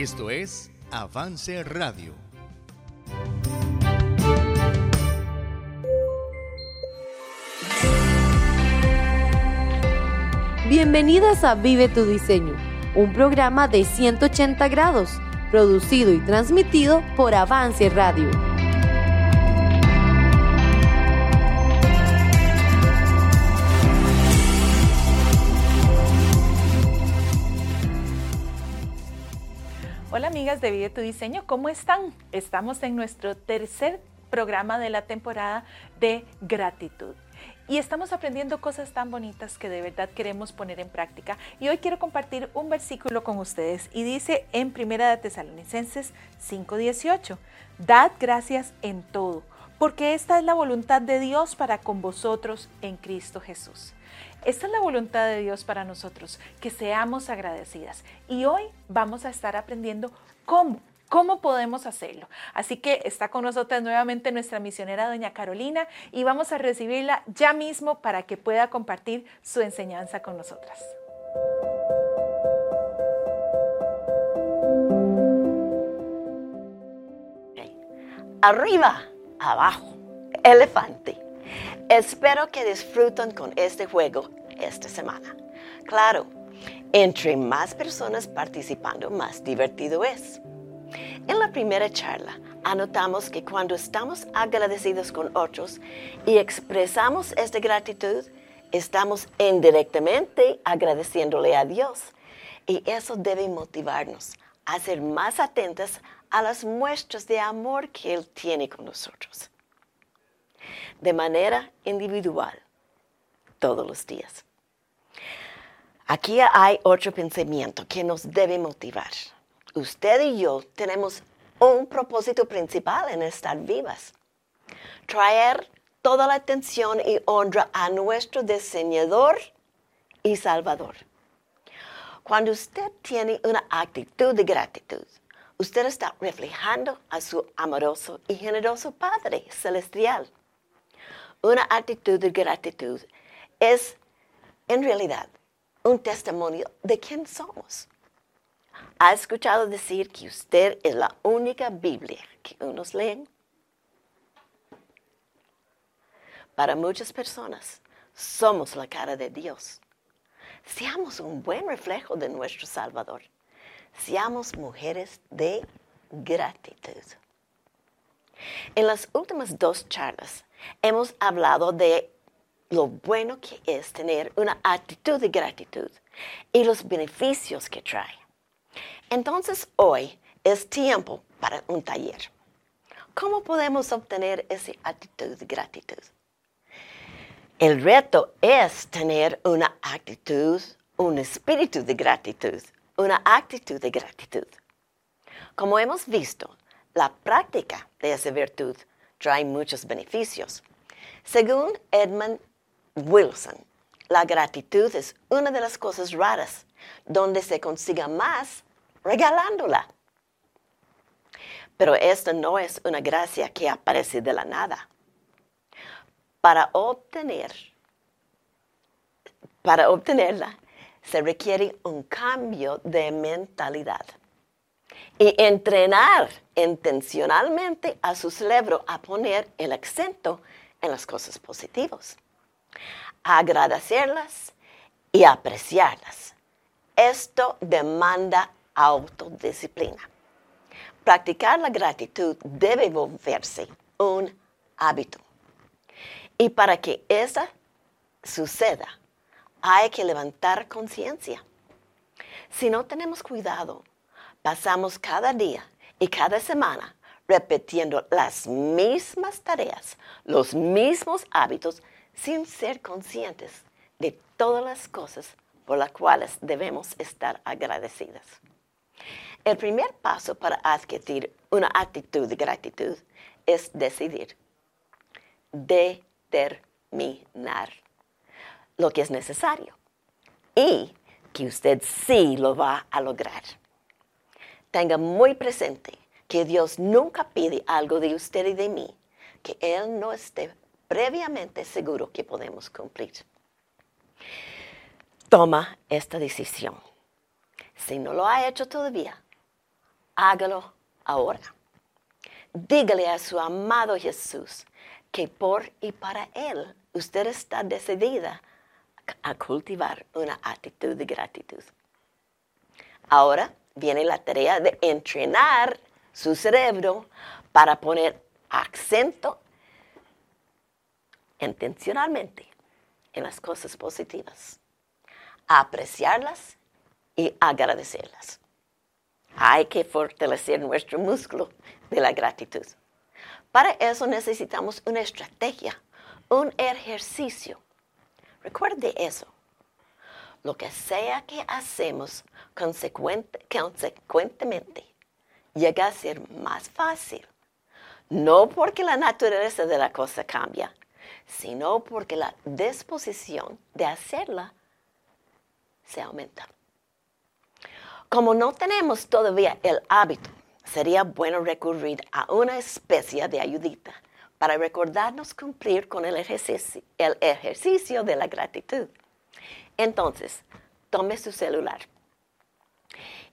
Esto es Avance Radio. Bienvenidas a Vive tu Diseño, un programa de 180 grados, producido y transmitido por Avance Radio. Hola amigas de Vive tu Diseño, ¿cómo están? Estamos en nuestro tercer programa de la temporada de gratitud. Y estamos aprendiendo cosas tan bonitas que de verdad queremos poner en práctica. Y hoy quiero compartir un versículo con ustedes y dice en Primera de Tesalonicenses 5:18, Dad gracias en todo, porque esta es la voluntad de Dios para con vosotros en Cristo Jesús. Esta es la voluntad de Dios para nosotros, que seamos agradecidas. Y hoy vamos a estar aprendiendo cómo ¿Cómo podemos hacerlo? Así que está con nosotros nuevamente nuestra misionera doña Carolina y vamos a recibirla ya mismo para que pueda compartir su enseñanza con nosotras. Arriba, abajo, elefante. Espero que disfruten con este juego esta semana. Claro, entre más personas participando, más divertido es. En la primera charla, anotamos que cuando estamos agradecidos con otros y expresamos esta gratitud, estamos indirectamente agradeciéndole a Dios. Y eso debe motivarnos a ser más atentas a las muestras de amor que Él tiene con nosotros. De manera individual, todos los días. Aquí hay otro pensamiento que nos debe motivar usted y yo tenemos un propósito principal en estar vivas. Traer toda la atención y honra a nuestro diseñador y salvador. Cuando usted tiene una actitud de gratitud, usted está reflejando a su amoroso y generoso Padre celestial. Una actitud de gratitud es, en realidad, un testimonio de quién somos. ¿Ha escuchado decir que usted es la única Biblia que unos leen? Para muchas personas, somos la cara de Dios. Seamos un buen reflejo de nuestro Salvador. Seamos mujeres de gratitud. En las últimas dos charlas hemos hablado de lo bueno que es tener una actitud de gratitud y los beneficios que trae. Entonces hoy es tiempo para un taller. ¿Cómo podemos obtener esa actitud de gratitud? El reto es tener una actitud, un espíritu de gratitud, una actitud de gratitud. Como hemos visto, la práctica de esa virtud trae muchos beneficios. Según Edmund Wilson, la gratitud es una de las cosas raras donde se consiga más regalándola. Pero esta no es una gracia que aparece de la nada. Para obtener, para obtenerla, se requiere un cambio de mentalidad y entrenar intencionalmente a su cerebro a poner el acento en las cosas positivas, agradecerlas y apreciarlas. Esto demanda autodisciplina. Practicar la gratitud debe volverse un hábito. Y para que eso suceda, hay que levantar conciencia. Si no tenemos cuidado, pasamos cada día y cada semana repitiendo las mismas tareas, los mismos hábitos, sin ser conscientes de todas las cosas por las cuales debemos estar agradecidas. El primer paso para adquirir una actitud de gratitud es decidir, determinar lo que es necesario y que usted sí lo va a lograr. Tenga muy presente que Dios nunca pide algo de usted y de mí que Él no esté previamente seguro que podemos cumplir. Toma esta decisión. Si no lo ha hecho todavía, Hágalo ahora. Dígale a su amado Jesús que por y para Él usted está decidida a cultivar una actitud de gratitud. Ahora viene la tarea de entrenar su cerebro para poner acento intencionalmente en las cosas positivas, apreciarlas y agradecerlas. Hay que fortalecer nuestro músculo de la gratitud. Para eso necesitamos una estrategia, un ejercicio. Recuerde eso. Lo que sea que hacemos consecuentemente llega a ser más fácil. No porque la naturaleza de la cosa cambia, sino porque la disposición de hacerla se aumenta. Como no tenemos todavía el hábito, sería bueno recurrir a una especie de ayudita para recordarnos cumplir con el ejercicio de la gratitud. Entonces, tome su celular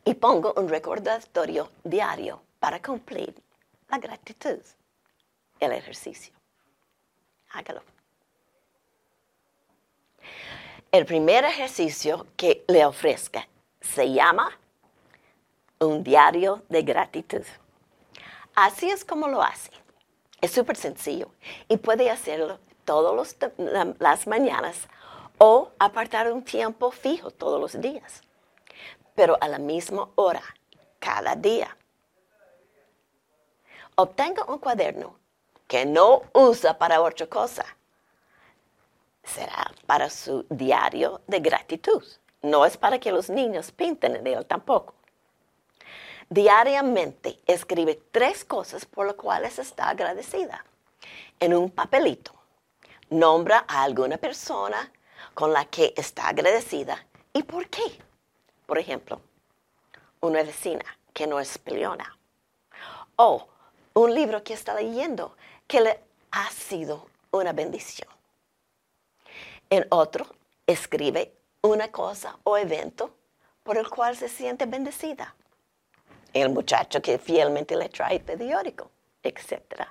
y pongo un recordatorio diario para cumplir la gratitud, el ejercicio. Hágalo. El primer ejercicio que le ofrezca se llama un diario de gratitud. Así es como lo hace. Es súper sencillo y puede hacerlo todas las mañanas o apartar un tiempo fijo todos los días, pero a la misma hora, cada día. Obtenga un cuaderno que no usa para otra cosa. Será para su diario de gratitud. No es para que los niños pinten en él tampoco. Diariamente escribe tres cosas por las cuales está agradecida. En un papelito, nombra a alguna persona con la que está agradecida y por qué. Por ejemplo, una vecina que no es peleona. O un libro que está leyendo que le ha sido una bendición. En otro, escribe una cosa o evento por el cual se siente bendecida el muchacho que fielmente le trae periódico, etc.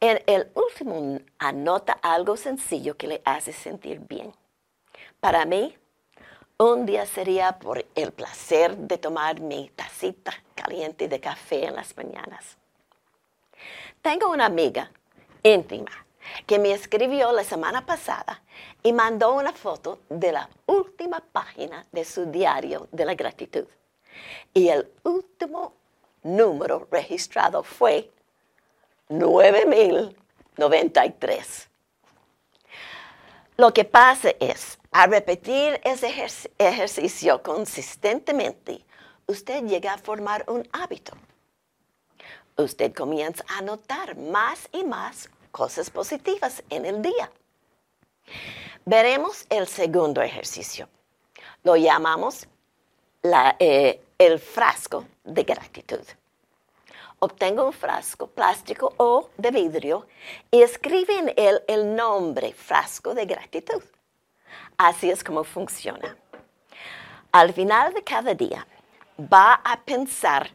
En el último anota algo sencillo que le hace sentir bien. Para mí, un día sería por el placer de tomar mi tacita caliente de café en las mañanas. Tengo una amiga íntima que me escribió la semana pasada y mandó una foto de la última página de su diario de la gratitud y el último número registrado fue 9093. Lo que pasa es, al repetir ese ejercicio consistentemente, usted llega a formar un hábito. Usted comienza a notar más y más cosas positivas en el día. Veremos el segundo ejercicio. Lo llamamos la, eh, el frasco de gratitud. Obtengo un frasco plástico o de vidrio y escribe en él el nombre frasco de gratitud. Así es como funciona. Al final de cada día va a pensar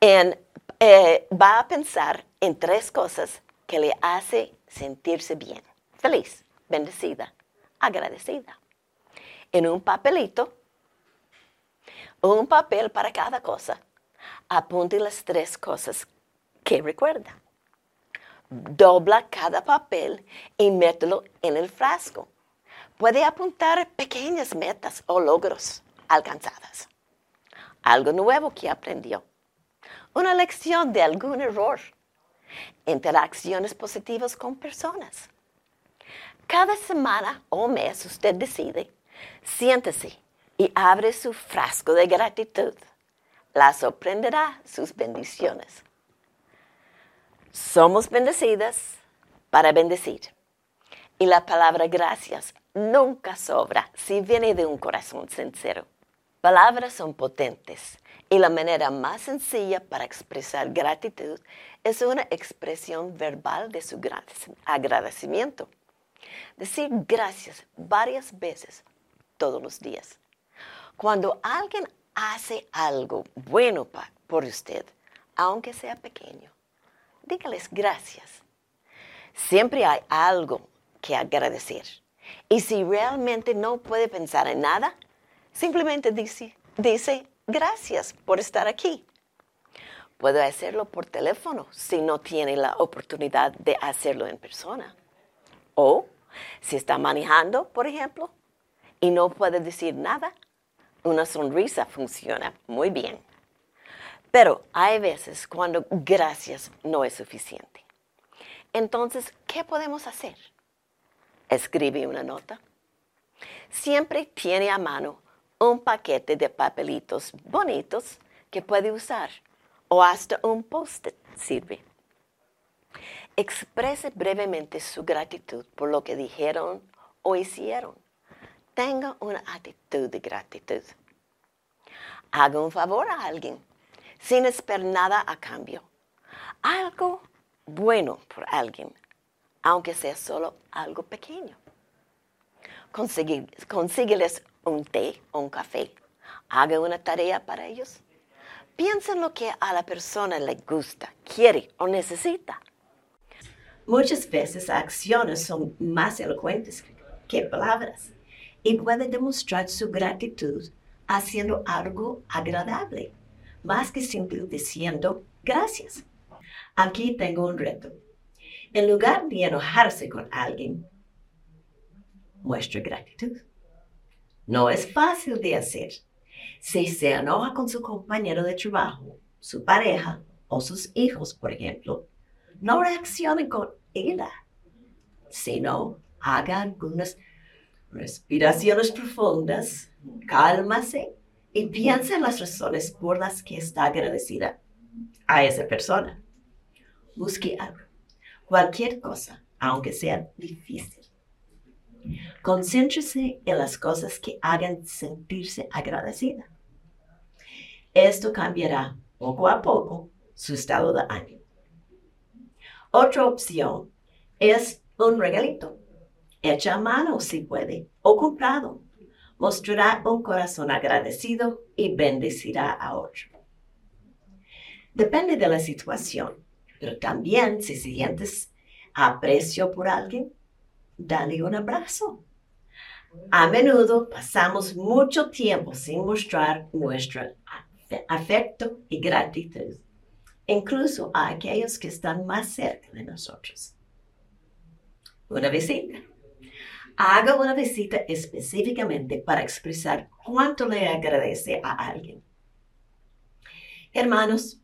en, eh, va a pensar en tres cosas que le hace sentirse bien, feliz, bendecida, agradecida. En un papelito un papel para cada cosa. Apunte las tres cosas que recuerda. Dobla cada papel y mételo en el frasco. Puede apuntar pequeñas metas o logros alcanzadas. Algo nuevo que aprendió. Una lección de algún error. Interacciones positivas con personas. Cada semana o mes usted decide, siéntese y abre su frasco de gratitud, la sorprenderá sus bendiciones. Somos bendecidas para bendecir. Y la palabra gracias nunca sobra si viene de un corazón sincero. Palabras son potentes y la manera más sencilla para expresar gratitud es una expresión verbal de su agradecimiento. Decir gracias varias veces todos los días. Cuando alguien hace algo bueno por usted, aunque sea pequeño, dígales gracias. Siempre hay algo que agradecer. Y si realmente no puede pensar en nada, simplemente dice, dice gracias por estar aquí. Puede hacerlo por teléfono si no tiene la oportunidad de hacerlo en persona. O si está manejando, por ejemplo, y no puede decir nada, una sonrisa funciona muy bien. Pero hay veces cuando gracias no es suficiente. Entonces, ¿qué podemos hacer? Escribe una nota. Siempre tiene a mano un paquete de papelitos bonitos que puede usar o hasta un post-it sirve. Exprese brevemente su gratitud por lo que dijeron o hicieron. Tenga una actitud de gratitud. Haga un favor a alguien sin esperar nada a cambio. Algo bueno por alguien, aunque sea solo algo pequeño. consígueles un té o un café. Haga una tarea para ellos. Piensa en lo que a la persona le gusta, quiere o necesita. Muchas veces acciones son más elocuentes que palabras y puede demostrar su gratitud haciendo algo agradable, más que simplemente diciendo gracias. Aquí tengo un reto. En lugar de enojarse con alguien, muestre gratitud. No es fácil de hacer, si se enoja con su compañero de trabajo, su pareja o sus hijos, por ejemplo, no reaccione con ira, sino haga algunas respiraciones profundas, cálmase y piense en las razones por las que está agradecida a esa persona. Busque algo, cualquier cosa, aunque sea difícil. Concéntrese en las cosas que hagan sentirse agradecida. Esto cambiará poco a poco su estado de ánimo. Otra opción es un regalito, hecha a mano si puede, o comprado. Mostrará un corazón agradecido y bendecirá a otro. Depende de la situación, pero también si sientes aprecio por alguien, dale un abrazo. A menudo pasamos mucho tiempo sin mostrar nuestro afecto y gratitud, incluso a aquellos que están más cerca de nosotros. Una visita. Haga una visita específicamente para expresar cuánto le agradece a alguien. Hermanos,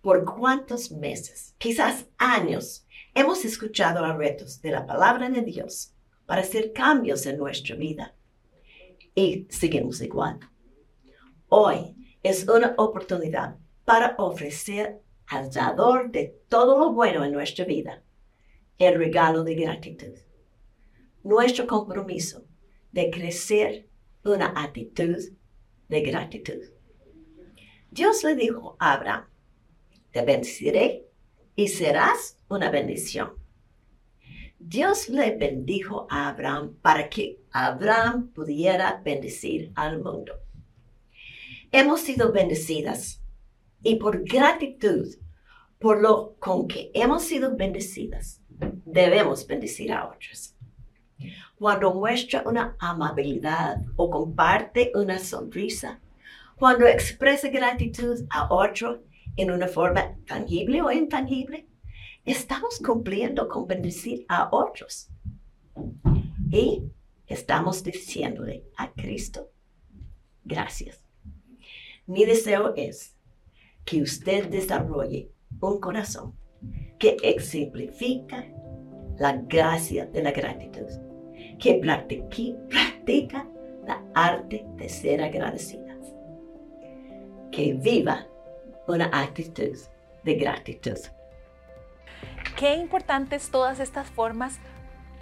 por cuántos meses, quizás años, hemos escuchado a retos de la palabra de Dios para hacer cambios en nuestra vida y seguimos igual. Hoy es una oportunidad para ofrecer al dador de todo lo bueno en nuestra vida el regalo de gratitud. Nuestro compromiso de crecer una actitud de gratitud. Dios le dijo a Abraham, te bendeciré y serás una bendición. Dios le bendijo a Abraham para que Abraham pudiera bendecir al mundo. Hemos sido bendecidas y por gratitud por lo con que hemos sido bendecidas, debemos bendecir a otros. Cuando muestra una amabilidad o comparte una sonrisa, cuando expresa gratitud a otro en una forma tangible o intangible, estamos cumpliendo con bendecir a otros. Y estamos diciéndole a Cristo, gracias. Mi deseo es que usted desarrolle un corazón que exemplifica la gracia de la gratitud, que practica la arte de ser agradecidas, que viva una actitud de gratitud. Qué importantes todas estas formas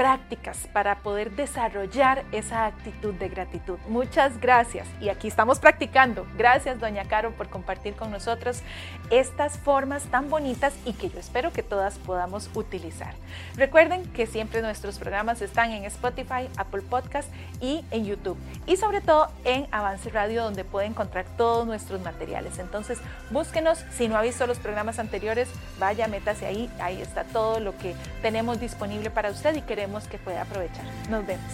prácticas para poder desarrollar esa actitud de gratitud. Muchas gracias. Y aquí estamos practicando. Gracias, doña Caro, por compartir con nosotros estas formas tan bonitas y que yo espero que todas podamos utilizar. Recuerden que siempre nuestros programas están en Spotify, Apple Podcast y en YouTube. Y sobre todo en Avance Radio, donde puede encontrar todos nuestros materiales. Entonces, búsquenos. Si no ha visto los programas anteriores, vaya, métase ahí. Ahí está todo lo que tenemos disponible para usted y queremos que pueda aprovechar. Nos vemos.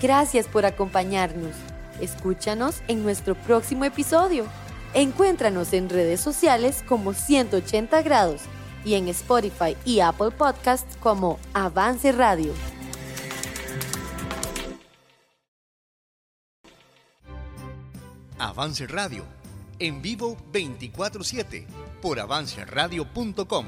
Gracias por acompañarnos. Escúchanos en nuestro próximo episodio. Encuéntranos en redes sociales como 180 grados y en Spotify y Apple Podcasts como Avance Radio. Avance Radio, en vivo 24/7 por avanceradio.com.